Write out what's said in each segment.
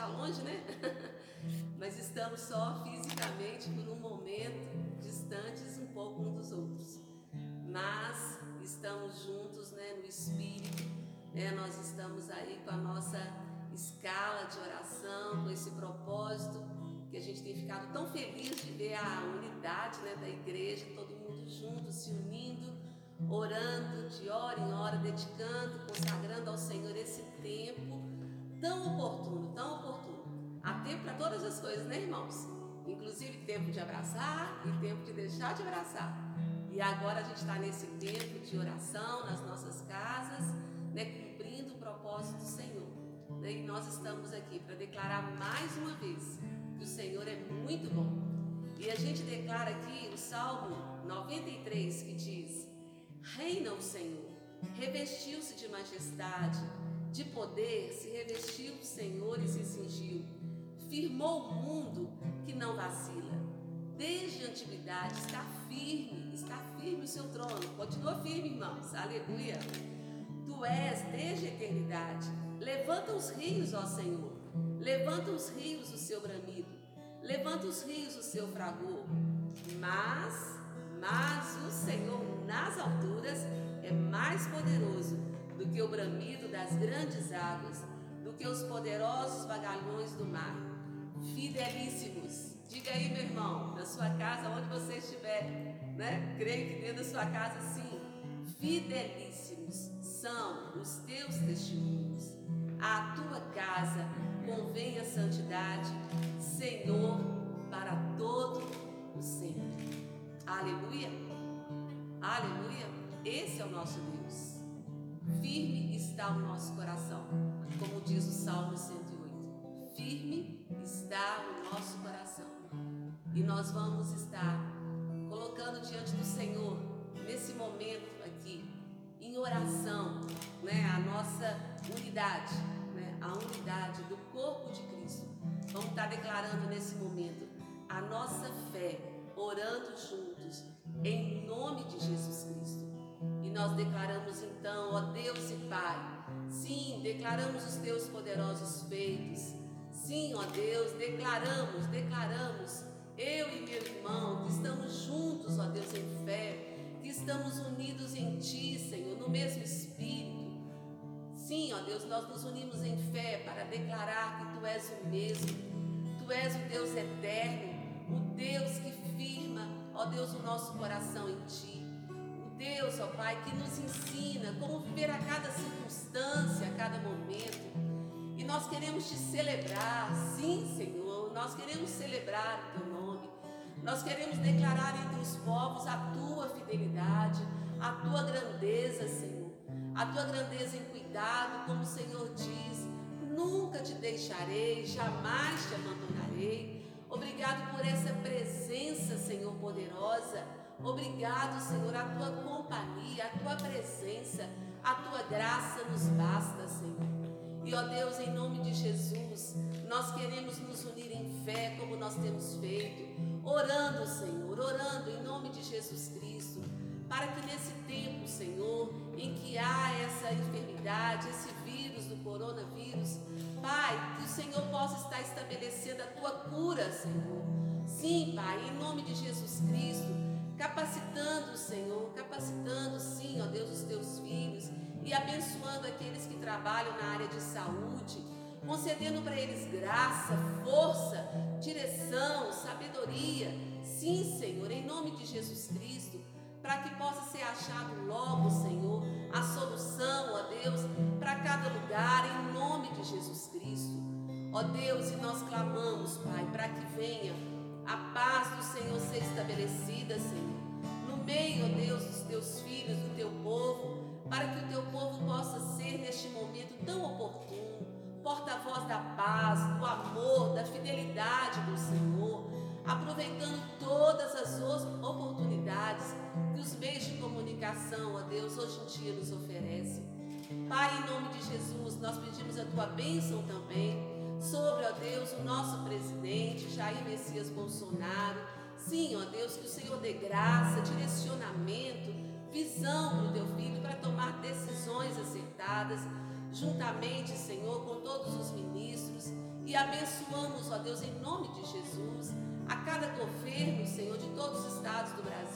está longe, né? Mas estamos só fisicamente por um momento distantes um pouco uns dos outros. Mas estamos juntos, né, no espírito. Né? Nós estamos aí com a nossa escala de oração, com esse propósito que a gente tem ficado tão feliz de ver a unidade né, da igreja, todo mundo junto, se unindo, orando de hora em hora, dedicando, consagrando ao Senhor esse tempo tão oportuno, tão oportuno. Há tempo para todas as coisas, né, irmãos? Inclusive tempo de abraçar e tempo de deixar de abraçar. E agora a gente está nesse tempo de oração nas nossas casas, né, cumprindo o propósito do Senhor. Né? E nós estamos aqui para declarar mais uma vez que o Senhor é muito bom. E a gente declara aqui o Salmo 93 que diz: Reina o Senhor, revestiu-se de majestade, de poder, se revestiu o Senhor e se cingiu. Firmou o mundo que não vacila. Desde a antiguidade está firme, está firme o seu trono. Continua firme, irmãos. Aleluia. Tu és desde a eternidade. Levanta os rios, ó Senhor. Levanta os rios o seu bramido. Levanta os rios o seu fragor. Mas, mas o Senhor nas alturas é mais poderoso do que o bramido das grandes águas, do que os poderosos vagalhões do mar. Fidelíssimos. Diga aí, meu irmão, na sua casa, onde você estiver, né? Creio que dentro da sua casa, sim. Fidelíssimos são os teus testemunhos. A tua casa convém a santidade, Senhor, para todo o sempre. Aleluia. Aleluia. Esse é o nosso Deus. Firme está o nosso coração, como diz o Salmo 108. Firme está o nosso coração. E nós vamos estar colocando diante do Senhor, nesse momento aqui, em oração, né, a nossa unidade, né, a unidade do corpo de Cristo. Vamos estar declarando nesse momento a nossa fé, orando juntos, em nome de Jesus Cristo. E nós declaramos então, ó Deus e Pai, sim, declaramos os teus poderosos feitos. Sim, ó Deus, declaramos, declaramos, eu e meu irmão, que estamos juntos, ó Deus, em fé, que estamos unidos em Ti, Senhor, no mesmo Espírito. Sim, ó Deus, nós nos unimos em fé para declarar que Tu és o mesmo, Tu és o Deus eterno, o Deus que firma, ó Deus, o nosso coração em Ti. Deus, ó Pai, que nos ensina como viver a cada circunstância, a cada momento. E nós queremos te celebrar, sim, Senhor, nós queremos celebrar o teu nome. Nós queremos declarar entre os povos a tua fidelidade, a tua grandeza, Senhor. A tua grandeza em cuidado, como o Senhor diz, nunca te deixarei, jamais te abandonarei. Obrigado por essa presença, Senhor, poderosa Obrigado, Senhor, a tua companhia, a tua presença, a tua graça nos basta, Senhor. E ó Deus, em nome de Jesus, nós queremos nos unir em fé como nós temos feito, orando, Senhor, orando em nome de Jesus Cristo, para que nesse tempo, Senhor, em que há essa enfermidade, esse vírus do coronavírus, Pai, que o Senhor possa estar estabelecendo a tua cura, Senhor. Sim, Pai, em nome de Jesus Cristo capacitando, Senhor, capacitando, sim, ó Deus, os teus filhos e abençoando aqueles que trabalham na área de saúde, concedendo para eles graça, força, direção, sabedoria, sim, Senhor, em nome de Jesus Cristo, para que possa ser achado logo, Senhor, a solução, ó Deus, para cada lugar, em nome de Jesus Cristo. Ó Deus, e nós clamamos, Pai, para que venha a paz do Senhor ser estabelecida, Senhor, no meio, ó Deus, dos teus filhos, do teu povo, para que o teu povo possa ser neste momento tão oportuno, porta-voz da paz, do amor, da fidelidade do Senhor, aproveitando todas as oportunidades que os meios de comunicação, ó Deus, hoje em dia nos oferecem. Pai, em nome de Jesus, nós pedimos a tua bênção também ó Deus, o nosso presidente Jair Messias Bolsonaro. Sim, ó Deus, que o Senhor dê graça, direcionamento, visão para o teu filho para tomar decisões acertadas, juntamente, Senhor, com todos os ministros abençoamos, ó Deus, em nome de Jesus, a cada governo, Senhor, de todos os estados do Brasil,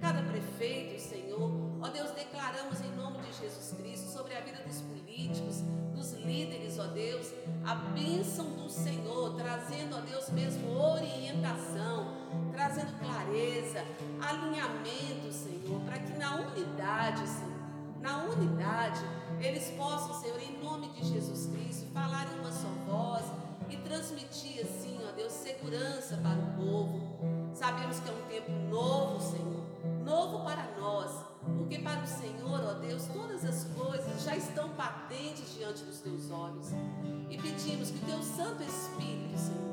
cada prefeito, Senhor. Ó Deus, declaramos em nome de Jesus Cristo sobre a vida dos políticos, dos líderes, ó Deus, a bênção do Senhor, trazendo, ó Deus mesmo, orientação, trazendo clareza, alinhamento, Senhor, para que na unidade, Senhor, na unidade, eles possam, Senhor, em nome de Jesus Cristo, falar em uma só voz e transmitir, assim, ó Deus, segurança para o povo. Sabemos que é um tempo novo, Senhor, novo para nós, porque para o Senhor, ó Deus, todas as coisas já estão patentes diante dos teus olhos. E pedimos que o teu Santo Espírito, Senhor,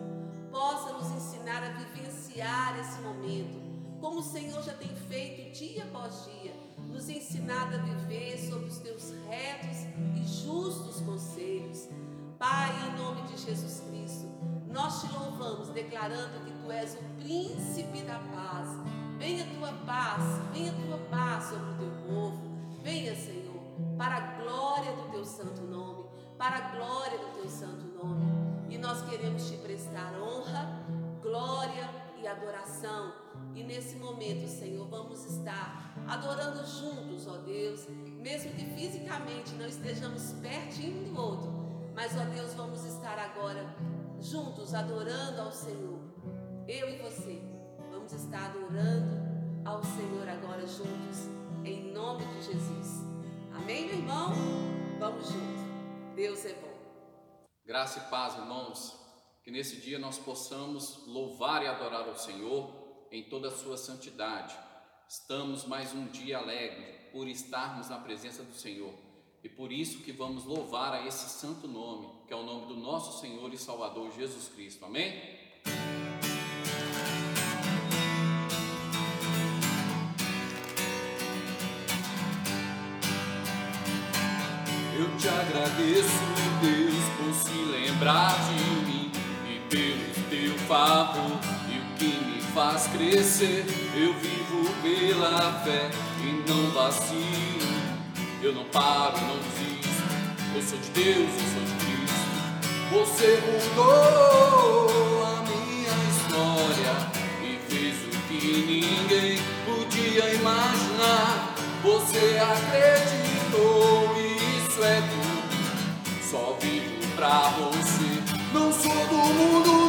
possa nos ensinar a vivenciar esse momento, como o Senhor já tem feito dia após dia, nos ensinado a viver sob os teus retos e justos conselhos. Pai, em nome de Jesus Cristo, nós te louvamos, declarando que tu és o príncipe da paz. Venha a tua paz, venha a tua paz sobre o teu povo. Venha, Senhor, para a glória do teu santo nome, para a glória do teu santo nome. E nós queremos te prestar honra, glória e adoração. E nesse momento, Senhor, vamos estar adorando juntos, ó Deus, mesmo que fisicamente não estejamos pertinho do outro, mas, ó Deus, vamos estar agora juntos adorando ao Senhor. Eu e você vamos estar adorando ao Senhor agora juntos, em nome de Jesus. Amém, meu irmão? Vamos juntos. Deus é bom. Graça e paz, irmãos. Que nesse dia nós possamos louvar e adorar ao Senhor em toda a sua santidade. Estamos mais um dia alegre por estarmos na presença do Senhor. E por isso que vamos louvar a esse santo nome, que é o nome do nosso Senhor e Salvador Jesus Cristo. Amém? Te agradeço, Deus, por se lembrar de mim e pelo teu favor e o que me faz crescer. Eu vivo pela fé e não vacilo. Eu não paro, não desisto. Eu sou de Deus, eu sou de Cristo. Você mudou a minha história e fez o que ninguém podia imaginar. Você acreditou é tudo. Só vivo pra você. Não sou do mundo,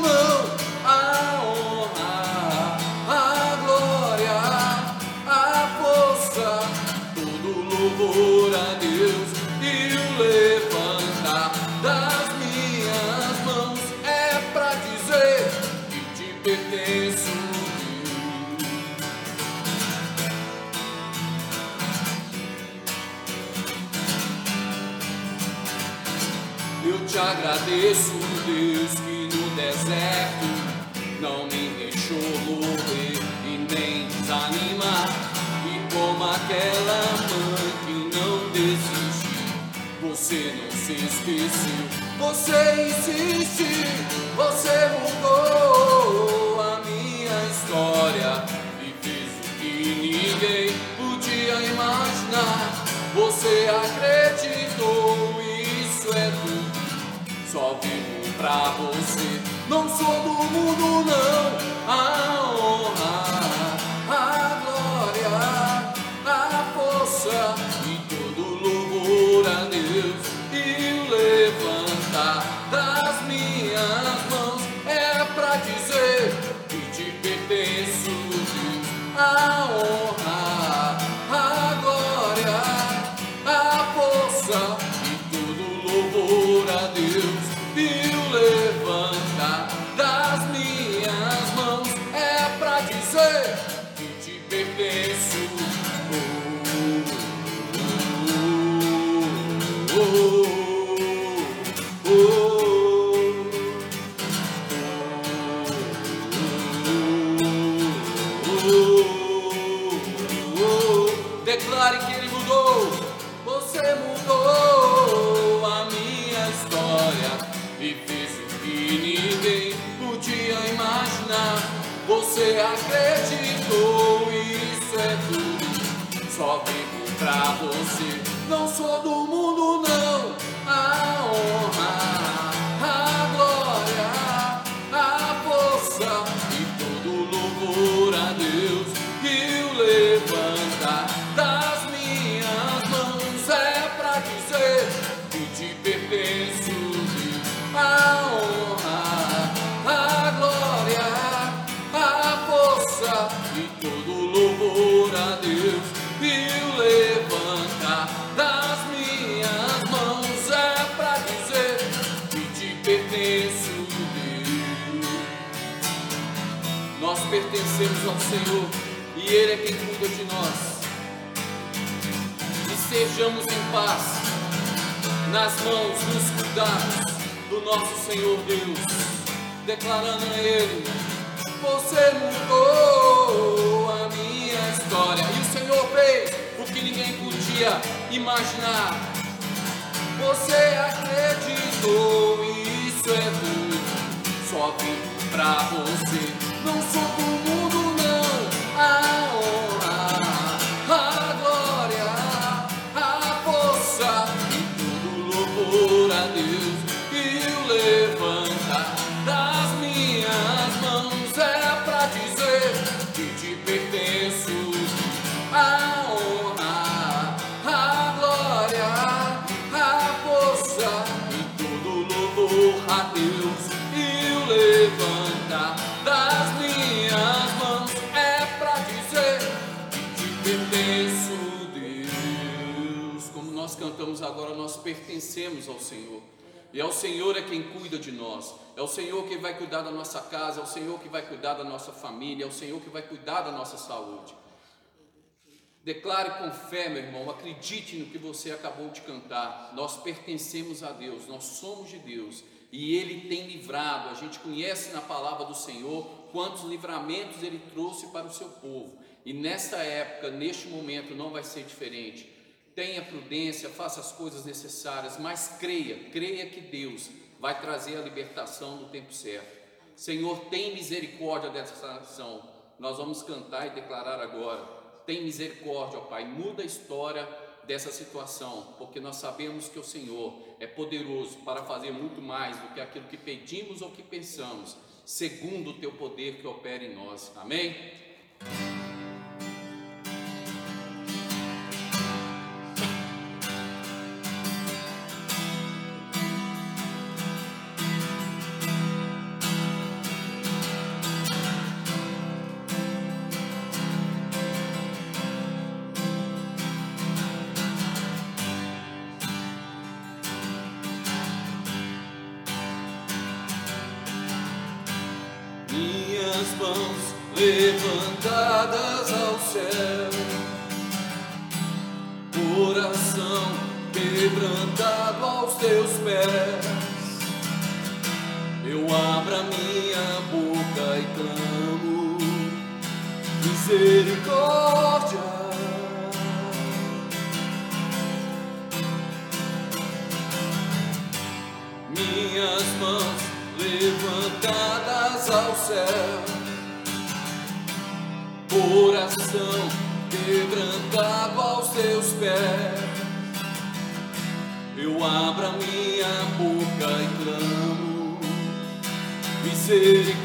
pertencemos ao Senhor. E é o Senhor é quem cuida de nós. É o Senhor que vai cuidar da nossa casa, é o Senhor que vai cuidar da nossa família, é o Senhor que vai cuidar da nossa saúde. Declare com fé, meu irmão, acredite no que você acabou de cantar. Nós pertencemos a Deus, nós somos de Deus e Ele tem livrado. A gente conhece na palavra do Senhor quantos livramentos Ele trouxe para o seu povo. E nesta época, neste momento, não vai ser diferente. Tenha prudência, faça as coisas necessárias, mas creia, creia que Deus vai trazer a libertação no tempo certo. Senhor, tem misericórdia dessa nação. Nós vamos cantar e declarar agora. Tem misericórdia, ó Pai, muda a história dessa situação, porque nós sabemos que o Senhor é poderoso para fazer muito mais do que aquilo que pedimos ou que pensamos, segundo o teu poder que opera em nós. Amém? Levantadas ao céu, coração quebrantado aos teus pés. Eu abro a minha boca e clamo misericórdia. Misericórdia.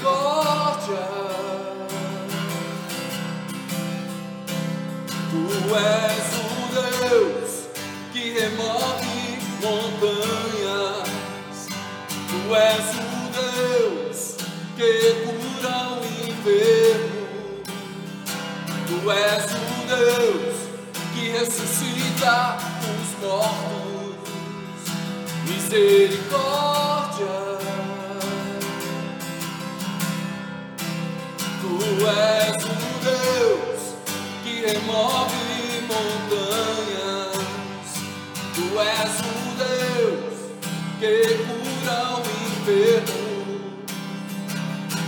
És o Deus que remove montanhas. Tu és o Deus que cura o enfermo.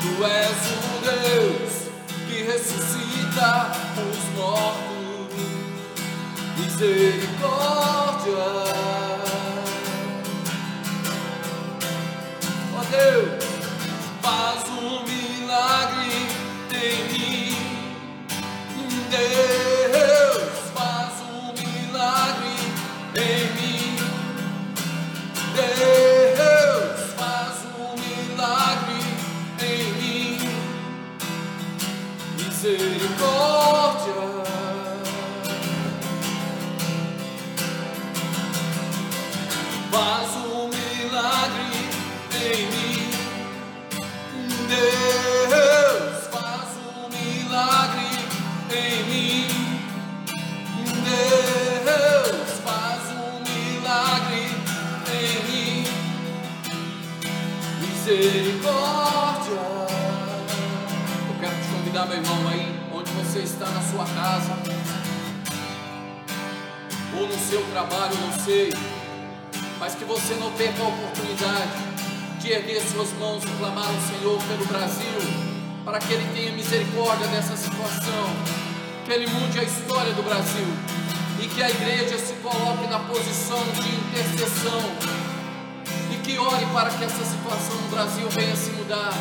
Tu és o Deus que ressuscita os mortos. Misericórdia. Ó Deus, Deus, sua casa ou no seu trabalho, não sei, mas que você não perca a oportunidade de erguer suas mãos e clamar ao Senhor pelo Brasil, para que Ele tenha misericórdia dessa situação, que Ele mude a história do Brasil e que a igreja se coloque na posição de intercessão e que ore para que essa situação no Brasil venha se mudar,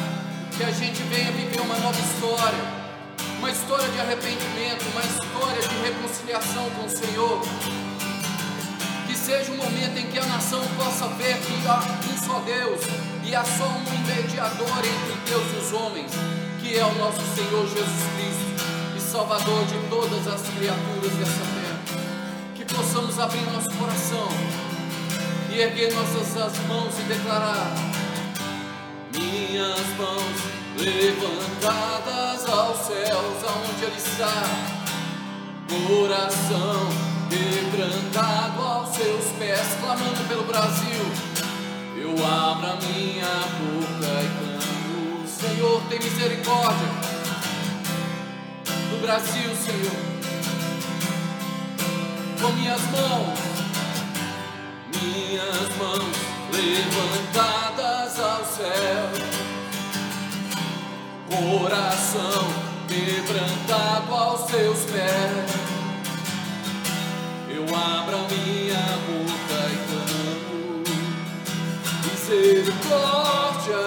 que a gente venha viver uma nova história, uma história de arrependimento, uma história de reconciliação com o Senhor. Que seja um momento em que a nação possa ver que há um só Deus e há só um mediador entre Deus e os homens, que é o nosso Senhor Jesus Cristo e Salvador de todas as criaturas dessa terra. Que possamos abrir nosso coração e erguer nossas mãos e declarar: Minhas mãos levantadas aos céus, aonde Ele está, coração quebrantado aos seus pés, clamando pelo Brasil. Eu abro a minha boca e clamo, Senhor, tem misericórdia do Brasil, Senhor. Com minhas mãos, minhas mãos levantadas ao céu, coração quebrantado aos seus pés. Eu abro a minha boca e clamo misericórdia,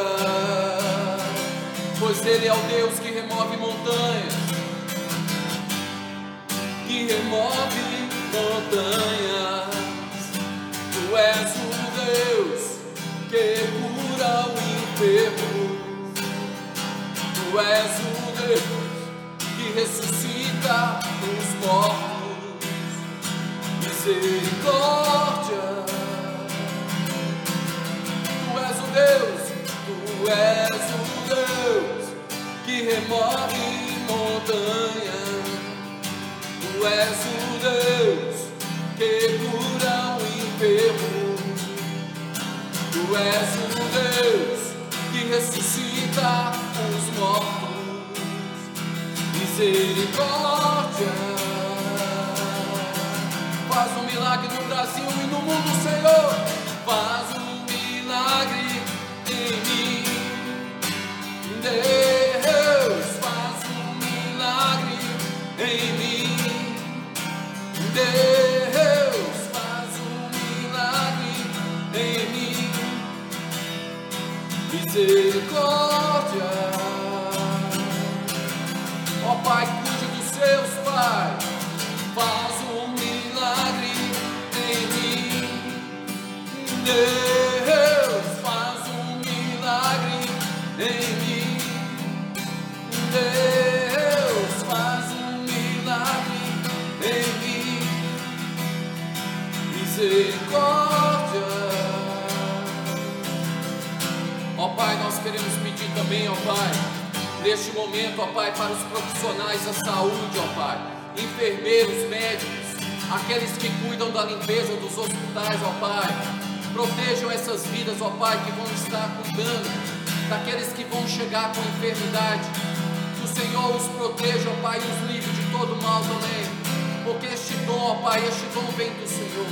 pois Ele é o Deus que remove montanhas, que remove montanhas. Tu és o Deus que cura o enfermo. Tu és o Deus que ressuscita os mortos. Misericórdia. Tu és o Deus, tu és o Deus que remove montanhas. Tu és o Deus que cura o enfermo. Tu és o Deus que ressuscita mortos. Misericórdia. Faz um milagre no Brasil e no mundo, Senhor. Faz um milagre em mim. Deus, faz um milagre em mim. Deus, faz um milagre em mim. Misericórdia. Pai. Faz um milagre em mim. Deus, faz um milagre em mim. Deus, faz um milagre em mim. Misericórdia. Ó Pai, nós queremos pedir também, ó Pai, neste momento, ó Pai, para os profissionais da saúde, ó Pai, enfermeiros, médicos, aqueles que cuidam da limpeza dos hospitais, ó Pai, protejam essas vidas, ó Pai, que vão estar cuidando daqueles que vão chegar com enfermidade. Que o Senhor os proteja, ó Pai, e os livre de todo mal também, porque este dom, ó Pai, este dom vem do Senhor.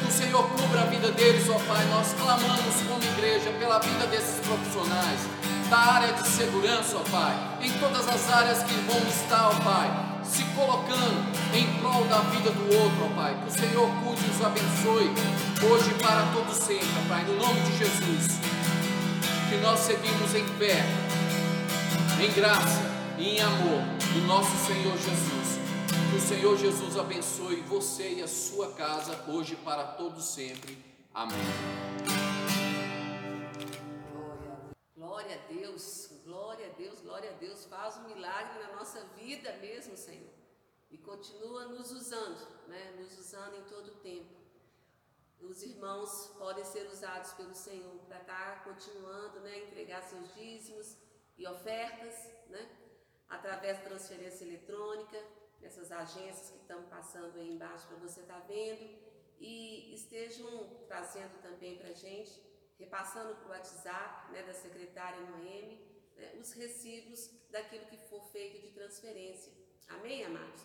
Que o Senhor cubra a vida deles, ó Pai. Nós clamamos como igreja pela vida desses profissionais, da área de segurança, ó Pai, em todas as áreas que vão estar, ó Pai, se colocando em prol da vida do outro, ó Pai. Que o Senhor cuide e os abençoe, hoje para todo sempre, ó Pai, no nome de Jesus. Que nós seguimos em fé, em graça e em amor do nosso Senhor Jesus. Que o Senhor Jesus abençoe você e a sua casa hoje para todo sempre. Amém. Glória, a Deus, glória a Deus, glória a Deus. Faz um milagre na nossa vida mesmo, Senhor. E continua nos usando, né? Nos usando em todo o tempo. Os irmãos podem ser usados pelo Senhor para estar continuando, né? Entregar seus dízimos e ofertas, né? Através da transferência eletrônica, nessas agências que estão passando aí embaixo para você estar vendo. E estejam trazendo também para a gente repassando para o WhatsApp né, da secretária Noemi né, os recibos daquilo que for feito de transferência. Amém, amados?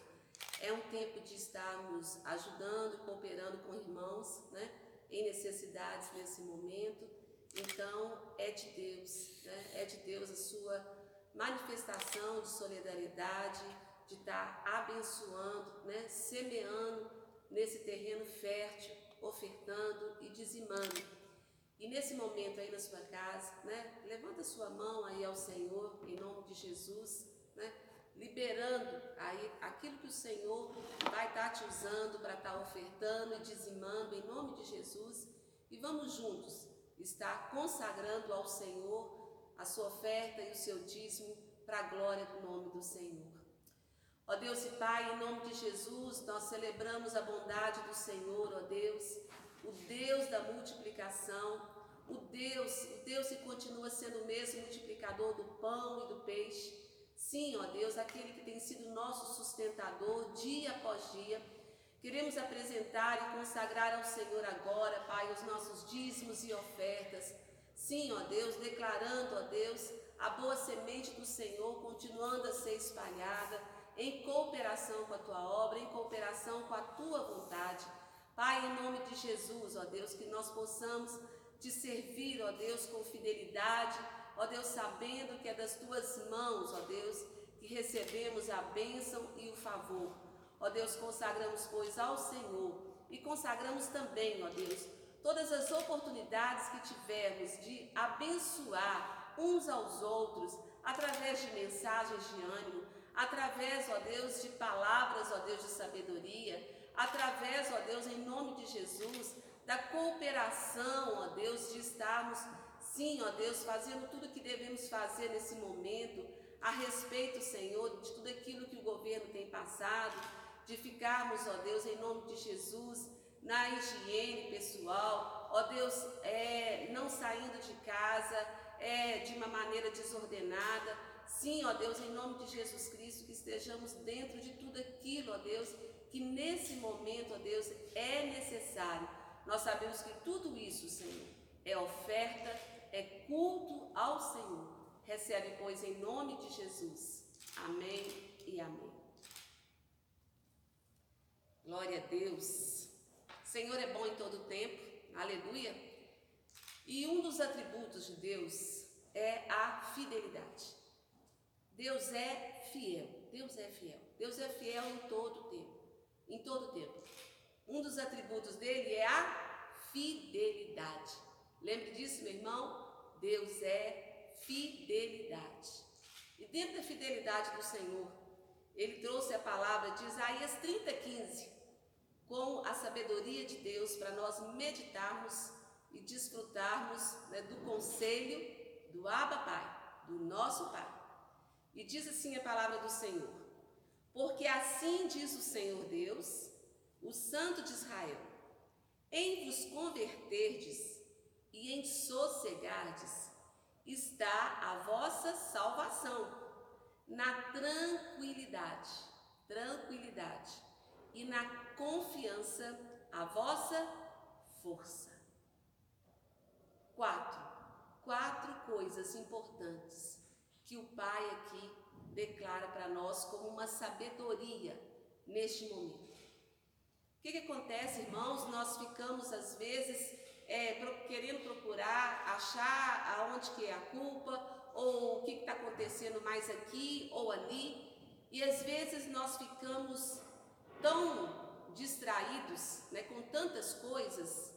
É um tempo de estarmos ajudando, cooperando com irmãos né, em necessidades nesse momento. Então, é de Deus, né, é de Deus a sua manifestação de solidariedade, de estar abençoando, né, semeando nesse terreno fértil, ofertando e dizimando. E nesse momento aí na sua casa, né, levanta sua mão aí ao Senhor em nome de Jesus, né, liberando aí aquilo que o Senhor vai estar te usando para estar ofertando e dizimando em nome de Jesus. E vamos juntos estar consagrando ao Senhor a sua oferta e o seu dízimo para a glória do nome do Senhor. Ó Deus e Pai, em nome de Jesus, nós celebramos a bondade do Senhor, ó Deus, o Deus da multiplicação, o Deus, o Deus que continua sendo o mesmo multiplicador do pão e do peixe. Sim, ó Deus, aquele que tem sido nosso sustentador dia após dia. Queremos apresentar e consagrar ao Senhor agora, Pai, os nossos dízimos e ofertas. Sim, ó Deus, declarando, ó Deus, a boa semente do Senhor continuando a ser espalhada em cooperação com a tua obra, em cooperação com a tua vontade. Pai, em nome de Jesus, ó Deus, que nós possamos te servir, ó Deus, com fidelidade, ó Deus, sabendo que é das tuas mãos, ó Deus, que recebemos a bênção e o favor. Ó Deus, consagramos, pois, ao Senhor e consagramos também, ó Deus, todas as oportunidades que tivermos de abençoar uns aos outros através de mensagens de ânimo, através, ó Deus, de palavras, ó Deus, de sabedoria, através, ó Deus, em nome de Jesus, da cooperação, ó Deus, de estarmos, sim, ó Deus, fazendo tudo o que devemos fazer nesse momento, a respeito, Senhor, de tudo aquilo que o governo tem passado, de ficarmos, ó Deus, em nome de Jesus, na higiene pessoal, ó Deus, é, não saindo de casa é, de uma maneira desordenada. Sim, ó Deus, em nome de Jesus Cristo, que estejamos dentro de tudo aquilo, ó Deus, que nesse momento, ó Deus, é necessário nós sabemos que tudo isso, Senhor, é oferta, é culto ao Senhor. Recebe, pois, em nome de Jesus. Amém e amém. Glória a Deus. Senhor é bom em todo tempo. Aleluia. E um dos atributos de Deus é a fidelidade. Deus é fiel. Deus é fiel. Deus é fiel em todo tempo. Em todo tempo. Um dos atributos dele é a fidelidade. Lembre disso, meu irmão? Deus é fidelidade. E dentro da fidelidade do Senhor, ele trouxe a palavra de Isaías 30, 15, com a sabedoria de Deus para nós meditarmos e desfrutarmos né, do conselho do Abba Pai, do nosso Pai. E diz assim a palavra do Senhor: Porque assim diz o Senhor Deus o Santo de Israel: Em vos converterdes e em sossegardes está a vossa salvação, na tranquilidade, tranquilidade, e na confiança a vossa força. Quatro, quatro coisas importantes que o Pai aqui declara para nós como uma sabedoria neste momento. O que, que acontece, irmãos? Nós ficamos às vezes é, querendo procurar, achar aonde que é a culpa, ou o que está acontecendo mais aqui ou ali, e às vezes nós ficamos tão distraídos né, com tantas coisas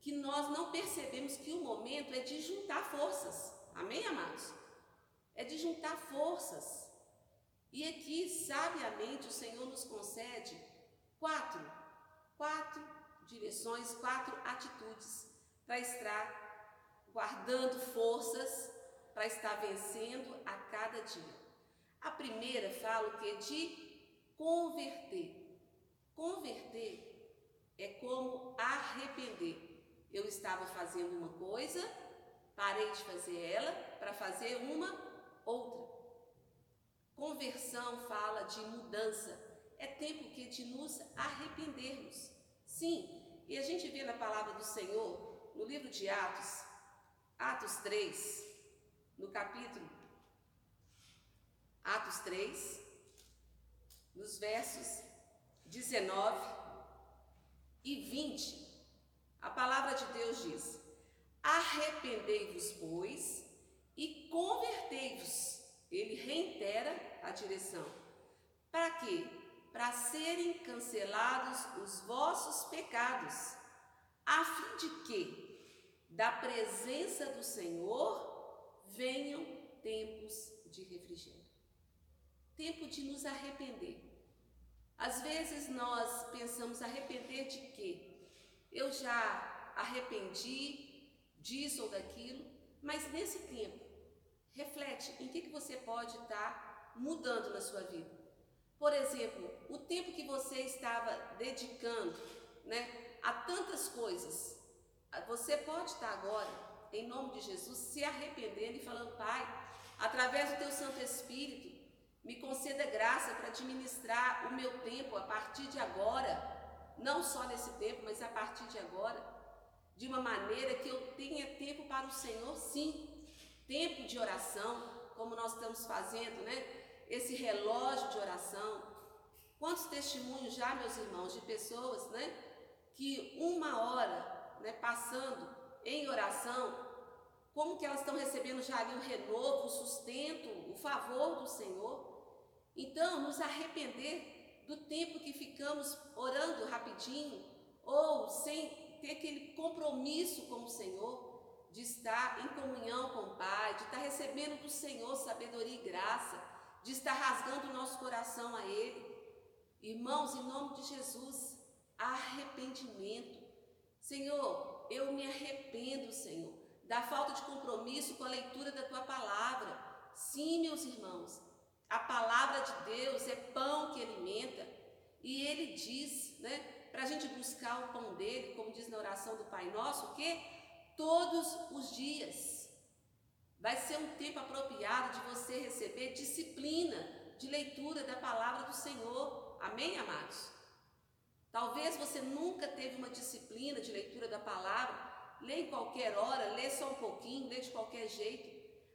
que nós não percebemos que o momento é de juntar forças. Amém, amados? É de juntar forças. E aqui, sabiamente, o Senhor nos concede quatro quatro direções, quatro atitudes para estar guardando forças para estar vencendo a cada dia. A primeira fala o que de converter. Converter é como arrepender. Eu estava fazendo uma coisa, parei de fazer ela para fazer uma outra. Conversão fala de mudança, é tempo que de nos arrependermos. Sim, e a gente vê na palavra do Senhor, no livro de Atos, Atos 3, no capítulo Atos 3, nos versos 19 e 20, a palavra de Deus diz: Arrependei-vos, pois, e convertei-vos. Ele reitera a direção. Para quê? Para serem cancelados os vossos pecados, a fim de que, da presença do Senhor, venham tempos de refrigério. Tempo de nos arrepender. Às vezes nós pensamos arrepender de quê? Eu já arrependi disso ou daquilo, mas nesse tempo, reflete em que, que você pode estar mudando na sua vida. Por exemplo, o tempo que você estava dedicando né, a tantas coisas, você pode estar agora, em nome de Jesus, se arrependendo e falando, Pai, através do teu Santo Espírito, me conceda graça para administrar o meu tempo a partir de agora não só nesse tempo, mas a partir de agora, de uma maneira que eu tenha tempo para o Senhor, sim, tempo de oração, como nós estamos fazendo, né? Esse relógio de oração. Quantos testemunhos já, meus irmãos, de pessoas, né? Que uma hora, né, passando em oração, como que elas estão recebendo já ali o renovo, o sustento, o favor do Senhor. Então, nos arrepender do tempo que ficamos orando rapidinho ou sem ter aquele compromisso com o Senhor, de estar em comunhão com o Pai, de estar recebendo do Senhor sabedoria e graça, de estar rasgando o nosso coração a Ele. Irmãos, em nome de Jesus, arrependimento. Senhor, eu me arrependo, Senhor, da falta de compromisso com a leitura da tua palavra. Sim, meus irmãos, a palavra de Deus é pão que alimenta. E ele diz, né, para a gente buscar o pão dele, como diz na oração do Pai Nosso, o quê? Todos os dias. Vai ser um tempo apropriado de você receber disciplina de leitura da palavra do Senhor. Amém, amados? Talvez você nunca teve uma disciplina de leitura da palavra. Lê em qualquer hora, lê só um pouquinho, lê de qualquer jeito.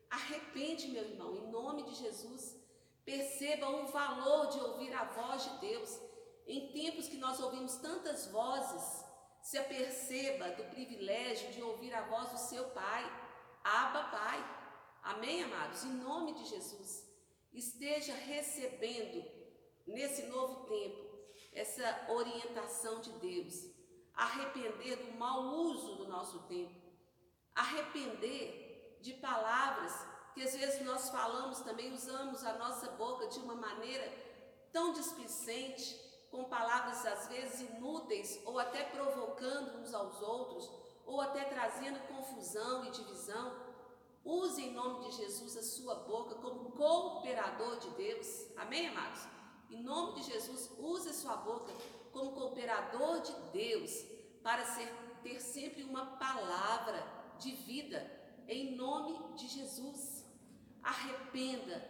Arrepende, meu irmão, em nome de Jesus. Perceba o valor de ouvir a voz de Deus. Em tempos que nós ouvimos tantas vozes, se aperceba do privilégio de ouvir a voz do seu Pai. Abba, Pai. Amém, amados? Em nome de Jesus. Esteja recebendo nesse novo tempo essa orientação de Deus. Arrepender do mau uso do nosso tempo. Arrepender de palavras que às vezes nós falamos também, usamos a nossa boca de uma maneira tão displicente, com palavras às vezes inúteis ou até provocando uns aos outros, ou até trazendo confusão e divisão. Use em nome de Jesus a sua boca como cooperador de Deus. Amém, amados? Em nome de Jesus, use a sua boca como cooperador de Deus para ser, ter sempre uma palavra de vida em nome de Jesus. Arrependa,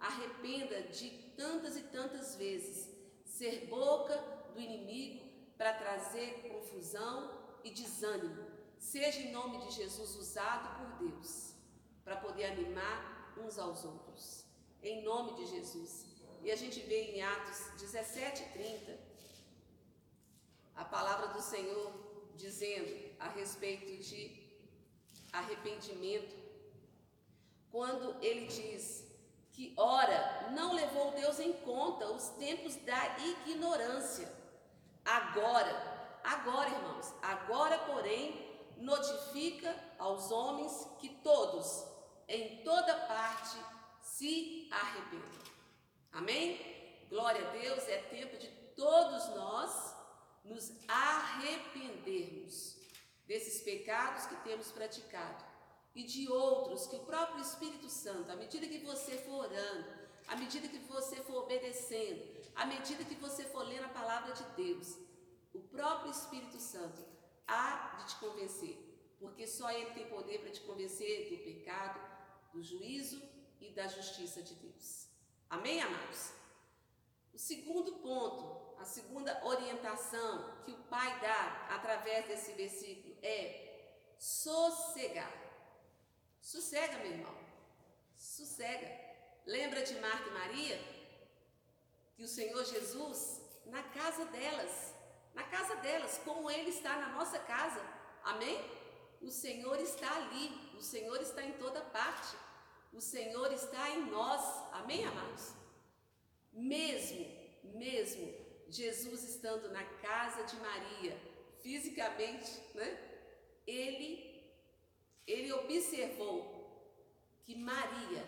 arrependa de tantas e tantas vezes ser boca do inimigo para trazer confusão e desânimo. Seja em nome de Jesus usado por Deus para poder animar uns aos outros. Em nome de Jesus. E a gente vê em Atos 17, 30, a palavra do Senhor dizendo a respeito de arrependimento quando ele diz que, ora, não levou Deus em conta os tempos da ignorância. Agora, agora, irmãos, agora, porém, notifica aos homens que todos, em toda parte, se arrependam. Amém? Glória a Deus, é tempo de todos nós nos arrependermos desses pecados que temos praticado e de outros que o próprio Espírito Santo, à medida que você for orando, à medida que você for obedecendo, à medida que você for lendo a palavra de Deus, o próprio Espírito Santo há de te convencer, porque só Ele tem poder para te convencer do pecado, do juízo e da justiça de Deus. Amém, amados? O segundo ponto, a segunda orientação que o Pai dá através desse versículo é sossegar. Sossega, meu irmão. Sossega. Lembra de Marta e Maria? Que o Senhor Jesus, na casa delas, na casa delas, como Ele está na nossa casa, amém? O Senhor está ali, o Senhor está em toda parte, o Senhor está em nós, amém, amados? Mesmo, mesmo Jesus estando na casa de Maria, fisicamente, né? Ele ele observou que Maria,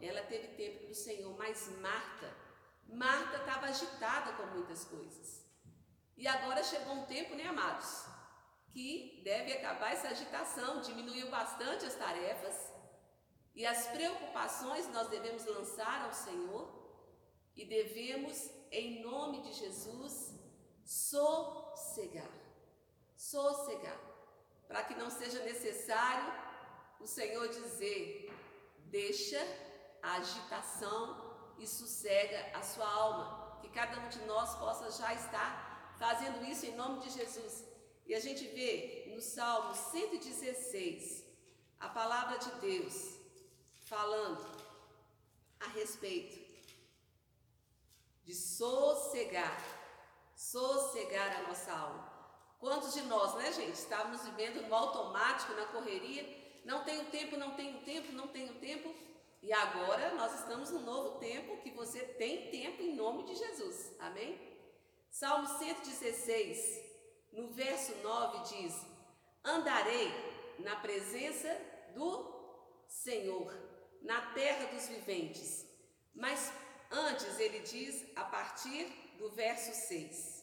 ela teve tempo com o Senhor, mas Marta, Marta estava agitada com muitas coisas. E agora chegou um tempo, né, amados, que deve acabar essa agitação, diminuiu bastante as tarefas e as preocupações nós devemos lançar ao Senhor e devemos, em nome de Jesus, sossegar. Sossegar. Para que não seja necessário o Senhor dizer: deixa a agitação e sossega a sua alma. Que cada um de nós possa já estar fazendo isso em nome de Jesus. E a gente vê no Salmo 116 a palavra de Deus falando a respeito de sossegar, sossegar a nossa alma. Quantos de nós, né, gente, estávamos vivendo no automático, na correria, não tenho tempo, não tenho tempo, não tenho tempo, e agora nós estamos no novo tempo que você tem tempo em nome de Jesus. Amém? Salmo 116, no verso 9 diz: Andarei na presença do Senhor, na terra dos viventes. Mas Antes ele diz a partir do verso 6: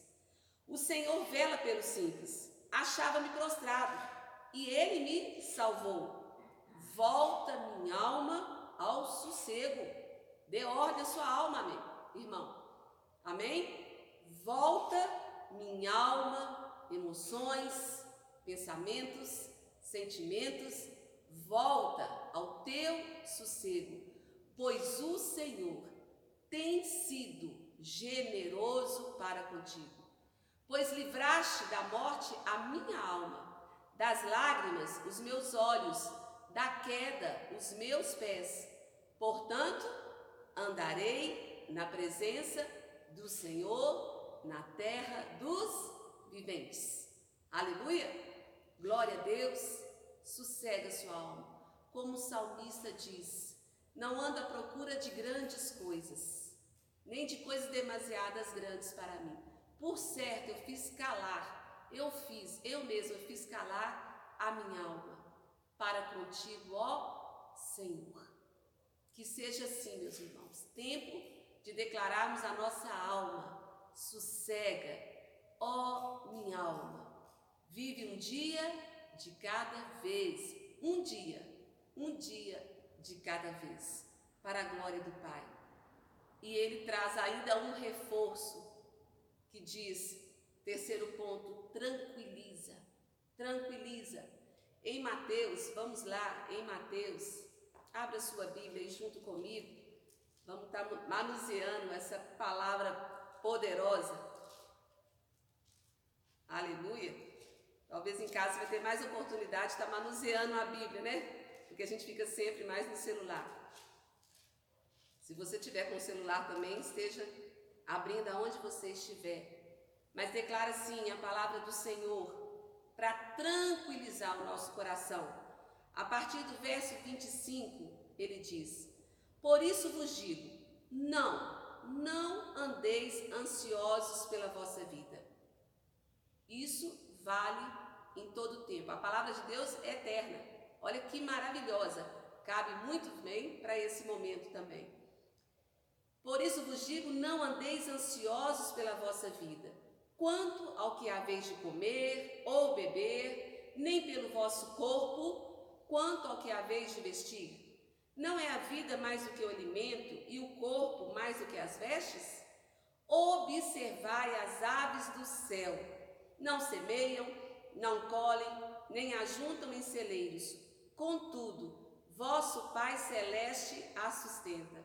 O Senhor vela pelos simples, achava-me prostrado, e ele me salvou. Volta minha alma ao sossego. Dê ordem à sua alma, amém, irmão. Amém? Volta minha alma, emoções, pensamentos, sentimentos, volta ao teu sossego, pois o Senhor tem sido generoso para contigo, pois livraste da morte a minha alma, das lágrimas os meus olhos, da queda os meus pés. Portanto, andarei na presença do Senhor na terra dos viventes. Aleluia! Glória a Deus, sossega sua alma. Como o salmista diz, não anda à procura de grandes coisas, nem de coisas demasiadas grandes para mim. Por certo, eu fiz calar, eu fiz, eu mesmo fiz calar a minha alma para contigo, ó Senhor. Que seja assim, meus irmãos, tempo de declararmos a nossa alma, sossega, ó minha alma. Vive um dia de cada vez, um dia, um dia de cada vez, para a glória do Pai. E ele traz ainda um reforço que diz, terceiro ponto, tranquiliza, tranquiliza. Em Mateus, vamos lá, em Mateus, abra sua Bíblia aí junto comigo, vamos estar manuseando essa palavra poderosa. Aleluia. Talvez em casa você vai ter mais oportunidade de estar manuseando a Bíblia, né? Porque a gente fica sempre mais no celular. Se você tiver com o celular também, esteja abrindo aonde você estiver. Mas declara assim a palavra do Senhor para tranquilizar o nosso coração. A partir do verso 25, ele diz: Por isso vos digo, não, não andeis ansiosos pela vossa vida. Isso vale em todo tempo. A palavra de Deus é eterna. Olha que maravilhosa. Cabe muito bem para esse momento também. Por isso vos digo: não andeis ansiosos pela vossa vida, quanto ao que haveis de comer ou beber, nem pelo vosso corpo, quanto ao que haveis de vestir. Não é a vida mais do que o alimento e o corpo mais do que as vestes? Observai as aves do céu: não semeiam, não colhem, nem ajuntam em celeiros. Contudo, vosso Pai Celeste as sustenta.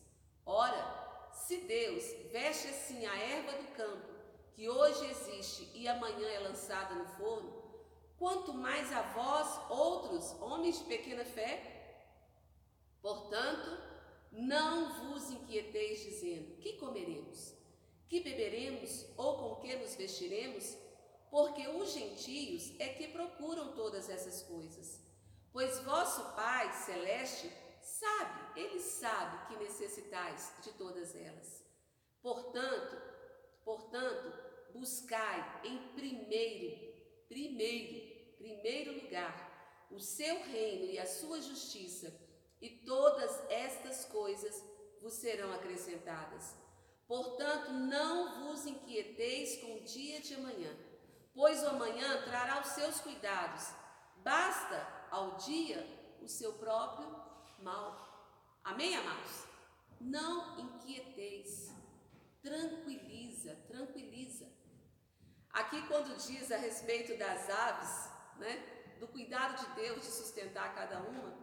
Ora, se Deus veste assim a erva do campo, que hoje existe e amanhã é lançada no forno, quanto mais a vós, outros, homens de pequena fé? Portanto, não vos inquieteis dizendo: que comeremos? Que beberemos? Ou com que nos vestiremos? Porque os gentios é que procuram todas essas coisas. Pois vosso Pai celeste sabe, ele sabe que necessitais de todas elas. Portanto, portanto, buscai em primeiro, primeiro, primeiro lugar o seu reino e a sua justiça, e todas estas coisas vos serão acrescentadas. Portanto, não vos inquieteis com o dia de amanhã, pois o amanhã trará os seus cuidados. Basta ao dia o seu próprio mal. Amém, amados? Não inquieteis, tranquiliza, tranquiliza. Aqui, quando diz a respeito das aves, né, do cuidado de Deus de sustentar cada uma,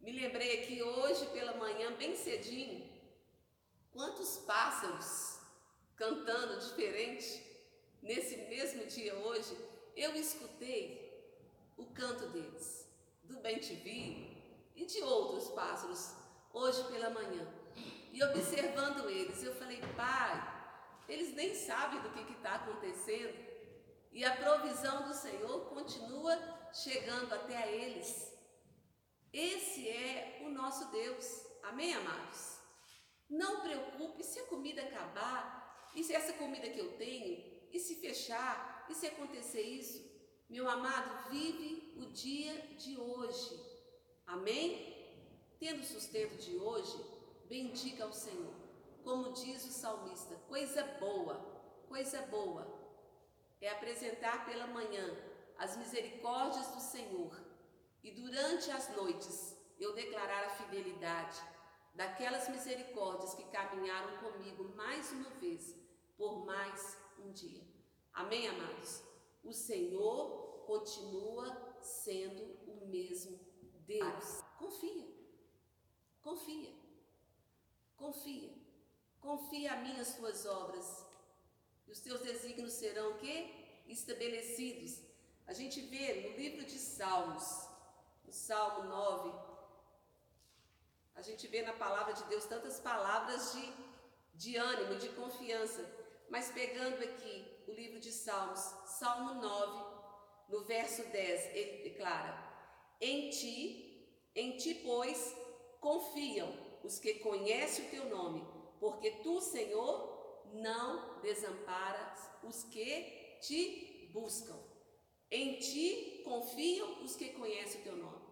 me lembrei aqui hoje pela manhã, bem cedinho, quantos pássaros cantando diferente nesse mesmo dia hoje, eu escutei o canto deles, do bem-te-vi, e de outros pássaros hoje pela manhã. E observando eles, eu falei, pai, eles nem sabem do que está acontecendo. E a provisão do Senhor continua chegando até a eles. Esse é o nosso Deus. Amém, amados? Não preocupe se a comida acabar, e se essa comida que eu tenho, e se fechar, e se acontecer isso. Meu amado, vive o dia de hoje. Amém? Tendo sustento de hoje, bendiga ao Senhor. Como diz o salmista, coisa boa, coisa boa é apresentar pela manhã as misericórdias do Senhor e durante as noites eu declarar a fidelidade daquelas misericórdias que caminharam comigo mais uma vez por mais um dia. Amém, amados? O Senhor continua sendo o mesmo Deus. Confia. Confia. Confia. Confia a mim as tuas obras. E os teus desígnios serão quê? Estabelecidos. A gente vê no livro de Salmos, no Salmo 9, a gente vê na palavra de Deus tantas palavras de, de ânimo, de confiança. Mas pegando aqui o livro de Salmos, Salmo 9, no verso 10, ele declara: Em ti, em ti, pois, confiam os que conhecem o teu nome, porque tu, Senhor, não desamparas os que te buscam. Em ti confiam os que conhecem o teu nome.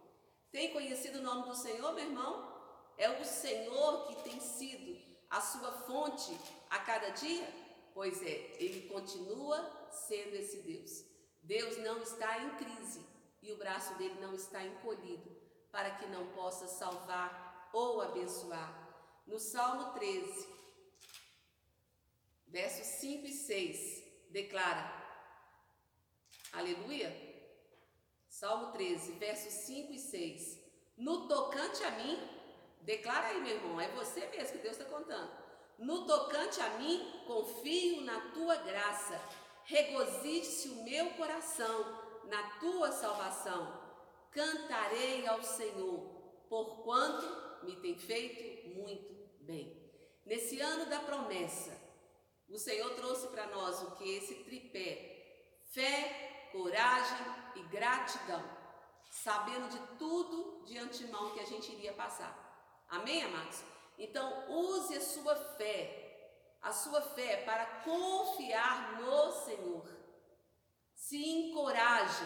Tem conhecido o nome do Senhor, meu irmão? É o Senhor que tem sido a sua fonte a cada dia? Pois é, ele continua sendo esse Deus. Deus não está em crise e o braço dele não está encolhido para que não possa salvar ou abençoar. No Salmo 13, versos 5 e 6, declara: Aleluia. Salmo 13, versos 5 e 6. No tocante a mim, declara aí, meu irmão, é você mesmo que Deus está contando. No tocante a mim, confio na tua graça, regozije-se o meu coração na tua salvação cantarei ao Senhor, porquanto me tem feito muito bem. Nesse ano da promessa, o Senhor trouxe para nós o que esse tripé: fé, coragem e gratidão, sabendo de tudo de antemão que a gente iria passar. Amém, amados? Então, use a sua fé, a sua fé para confiar no Senhor. Encoraje,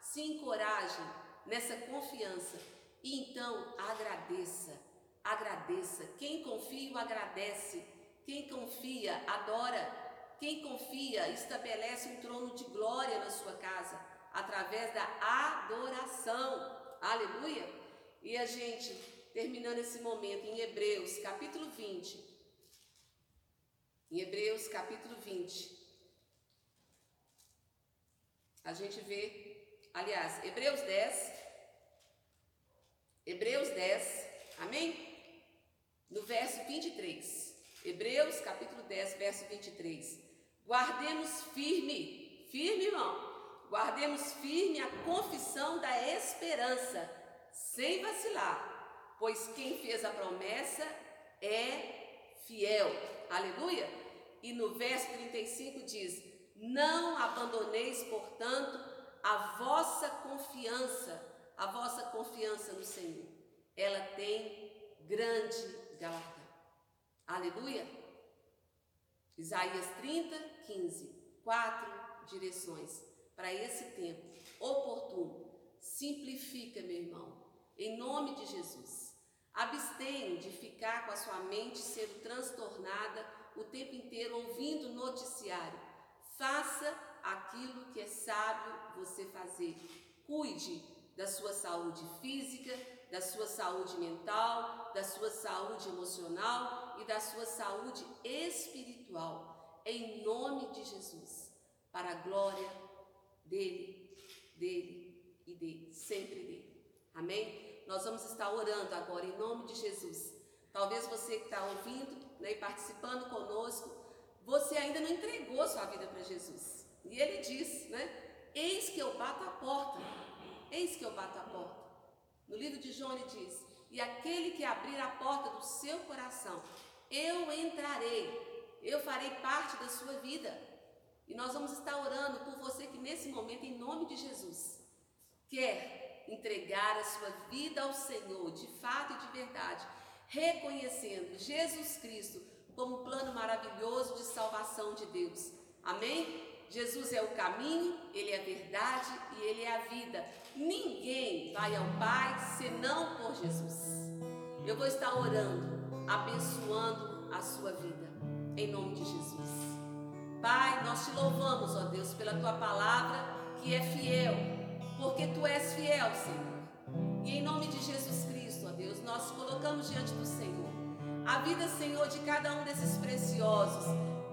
se encoraje nessa confiança. E então agradeça, agradeça. Quem confia, agradece. Quem confia, adora. Quem confia, estabelece um trono de glória na sua casa, através da adoração. Aleluia! E a gente, terminando esse momento em Hebreus, capítulo 20. Em Hebreus, capítulo 20. A gente vê, aliás, Hebreus 10. Hebreus 10, amém? No verso 23. Hebreus, capítulo 10, verso 23. Guardemos firme, firme, irmão. Guardemos firme a confissão da esperança, sem vacilar, pois quem fez a promessa é fiel. Aleluia! E no verso 35 diz: Não abandoneis, portanto, a vossa confiança, a vossa confiança no Senhor. Ela tem grande galardão. Aleluia! Isaías 30, 15. Quatro direções para esse tempo oportuno. Simplifica, meu irmão, em nome de Jesus. Abstenha de ficar com a sua mente sendo transtornada o tempo inteiro ouvindo noticiário. Faça aquilo que é sábio você fazer. Cuide da sua saúde física, da sua saúde mental, da sua saúde emocional e da sua saúde espiritual, em nome de Jesus, para a glória dele, dele e dele, sempre dele. Amém? Nós vamos estar orando agora em nome de Jesus. Talvez você que está ouvindo né, e participando conosco, você ainda não entregou sua vida para Jesus. E ele diz, né? Eis que eu bato a porta. Eis que eu bato a porta. No livro de João ele diz: E aquele que abrir a porta do seu coração, eu entrarei, eu farei parte da sua vida. E nós vamos estar orando por você que nesse momento, em nome de Jesus, quer entregar a sua vida ao Senhor, de fato e de verdade, reconhecendo Jesus Cristo como plano maravilhoso de salvação de Deus. Amém? Jesus é o caminho, Ele é a verdade e Ele é a vida. Ninguém vai ao Pai senão por Jesus. Eu vou estar orando, abençoando a sua vida, em nome de Jesus. Pai, nós te louvamos, ó Deus, pela tua palavra que é fiel, porque tu és fiel, Senhor. E em nome de Jesus Cristo, ó Deus, nós colocamos diante do Senhor a vida, Senhor, de cada um desses preciosos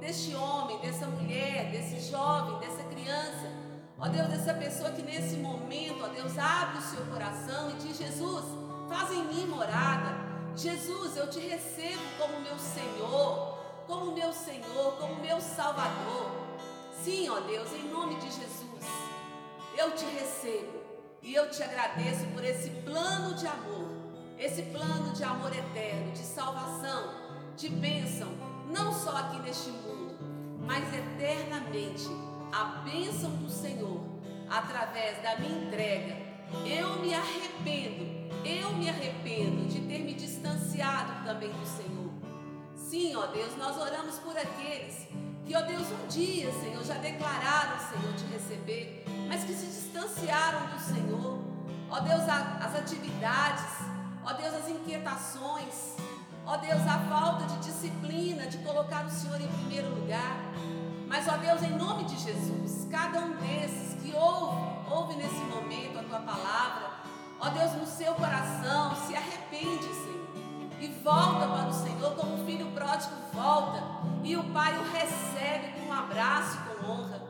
deste homem, dessa mulher, desse jovem, dessa criança. Ó Deus, dessa pessoa que nesse momento, ó Deus, abre o seu coração e diz: Jesus, faz em mim morada. Jesus, eu te recebo como meu Senhor, como meu Senhor, como meu Salvador. Sim, ó Deus, em nome de Jesus, eu te recebo e eu te agradeço por esse plano de amor, esse plano de amor eterno, de salvação, de bênção, não só aqui neste mundo, mas eternamente. A bênção do Senhor através da minha entrega. Eu me arrependo, eu me arrependo de ter me distanciado também do Senhor. Sim, ó Deus, nós oramos por aqueles que, ó Deus, um dia, Senhor, já declararam, Senhor, te receber, mas que se distanciaram do Senhor. Ó Deus, as atividades, ó Deus, as inquietações, Ó Deus, a falta de disciplina, de colocar o Senhor em primeiro lugar. Mas, ó Deus, em nome de Jesus, cada um desses que ouve, ouve nesse momento a tua palavra, ó Deus, no seu coração, se arrepende, Senhor, e volta para o Senhor como o filho pródigo volta, e o Pai o recebe com um abraço, com honra.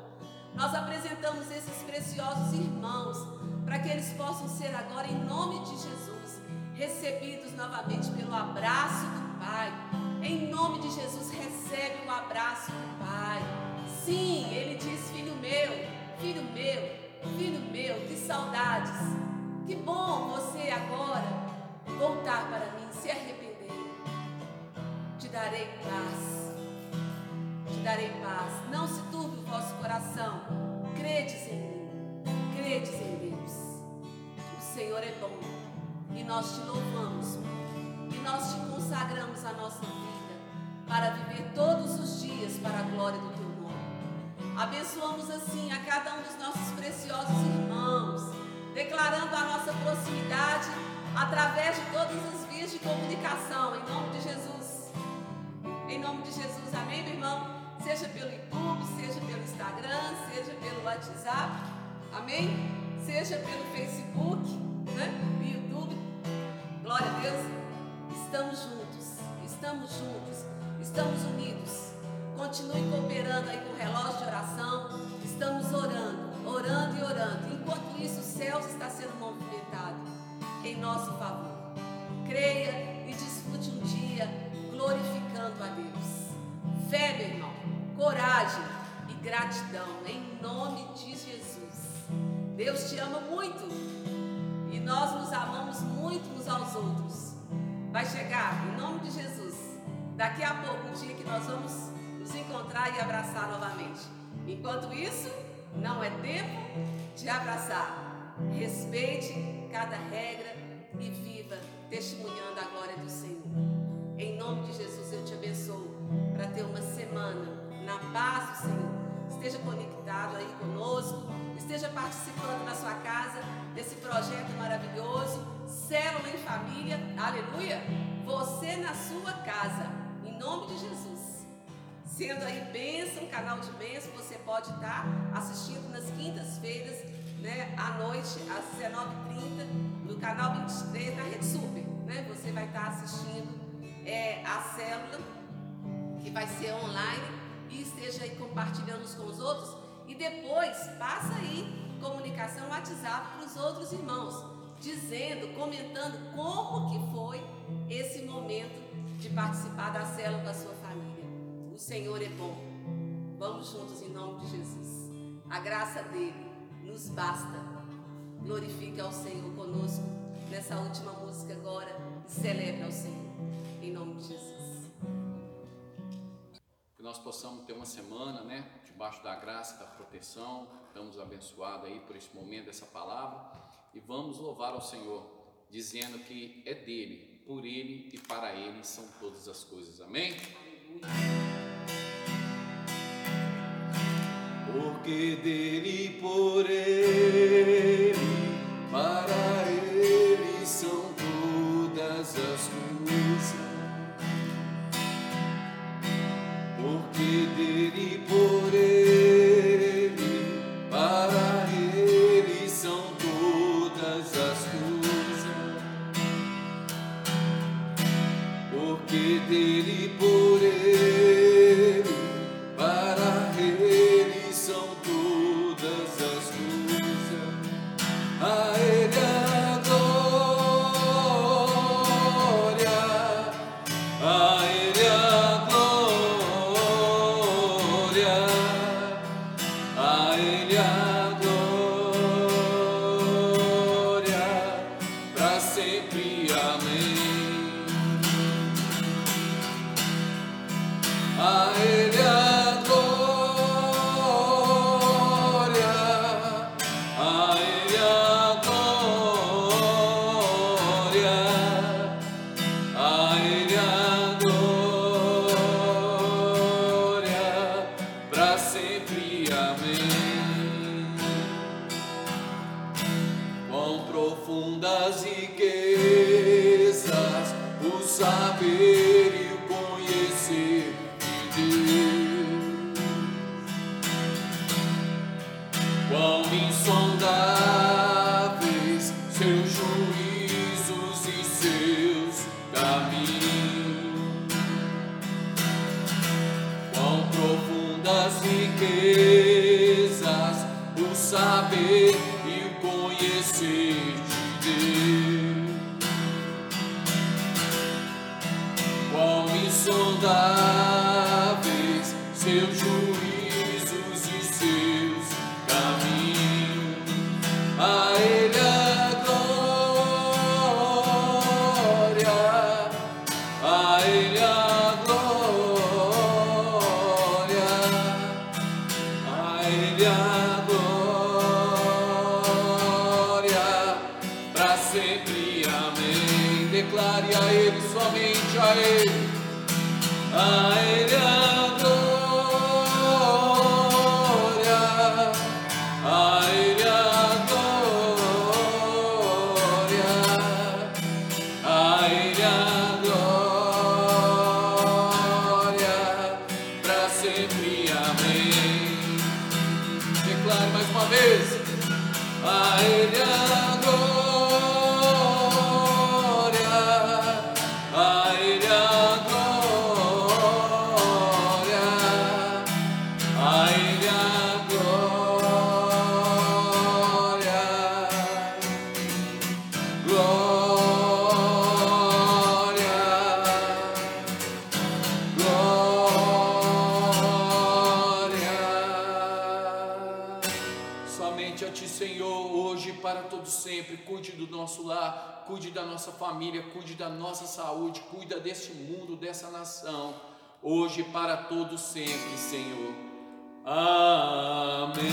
Nós apresentamos esses preciosos irmãos para que eles possam ser agora, em nome de Jesus, recebidos novamente pelo abraço do Pai. Em nome de Jesus, recebe o abraço do Pai. Sim, ele diz: Filho meu, filho meu, filho meu, que saudades. Que bom você agora voltar para mim, se arrepender. Te darei paz. Te darei paz. Não se turbe o vosso coração. Credes em mim. Credes em Deus. O Senhor é bom e nós te louvamos e nós te consagramos a nossa vida para viver todos os dias para a glória do teu nome. Abençoamos assim a cada um dos nossos preciosos irmãos, declarando a nossa proximidade através de todas as vias de comunicação, em nome de Jesus. Em nome de Jesus, amém, meu irmão? Seja pelo YouTube, seja pelo Instagram, seja pelo WhatsApp, amém? Seja pelo Facebook, né? Estamos juntos, estamos juntos, estamos unidos. Continue cooperando aí com o relógio de oração. Estamos orando, orando e orando. Enquanto isso, o céu está sendo movimentado em nosso favor. Creia e desfrute um dia glorificando a Deus. Fé, meu irmão, coragem e gratidão em nome de Jesus. Deus te ama muito e nós nos amamos muito uns aos outros. Vai chegar, em nome de Jesus, daqui a pouco, um dia que nós vamos nos encontrar e abraçar novamente. Enquanto isso, não é tempo de abraçar. Respeite cada regra e viva testemunhando a glória do Senhor. Em nome de Jesus, eu te abençoo para ter uma semana na paz do Senhor. Esteja conectado aí conosco, esteja participando na sua casa desse projeto maravilhoso, Célula em Família, aleluia. Você na sua casa, em nome de Jesus. Sendo aí bênção, canal de bênção, você pode estar assistindo nas quintas-feiras, né, à noite, às 19h30, no canal 23, na Rede Super. Né? Você vai estar assistindo é, a célula, que vai ser online, e esteja aí compartilhando com os outros. E depois, passa aí comunicação WhatsApp para os outros irmãos, dizendo, comentando como que foi esse momento de participar da célula com a sua família. O Senhor é bom. Vamos juntos em nome de Jesus. A graça dele nos basta. Glorifique ao Senhor conosco nessa última música agora e celebre ao Senhor. Em nome de Jesus. Que nós possamos ter uma semana, né? Debaixo da graça, da proteção. Estamos abençoados aí por esse momento, dessa palavra. E vamos louvar ao Senhor, dizendo que é dele, por ele e para ele são todas as coisas. Amém? Porque dele, por ele, para ele são todas as coisas. Declare a Ele somente a Ele. A Ele a família, cuide da nossa saúde, cuida desse mundo, dessa nação, hoje e para todo sempre, Senhor. Amém.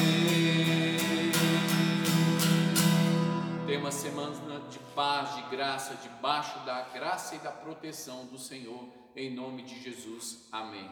Tenha uma semana de paz, de graça, debaixo da graça e da proteção do Senhor, em nome de Jesus. Amém.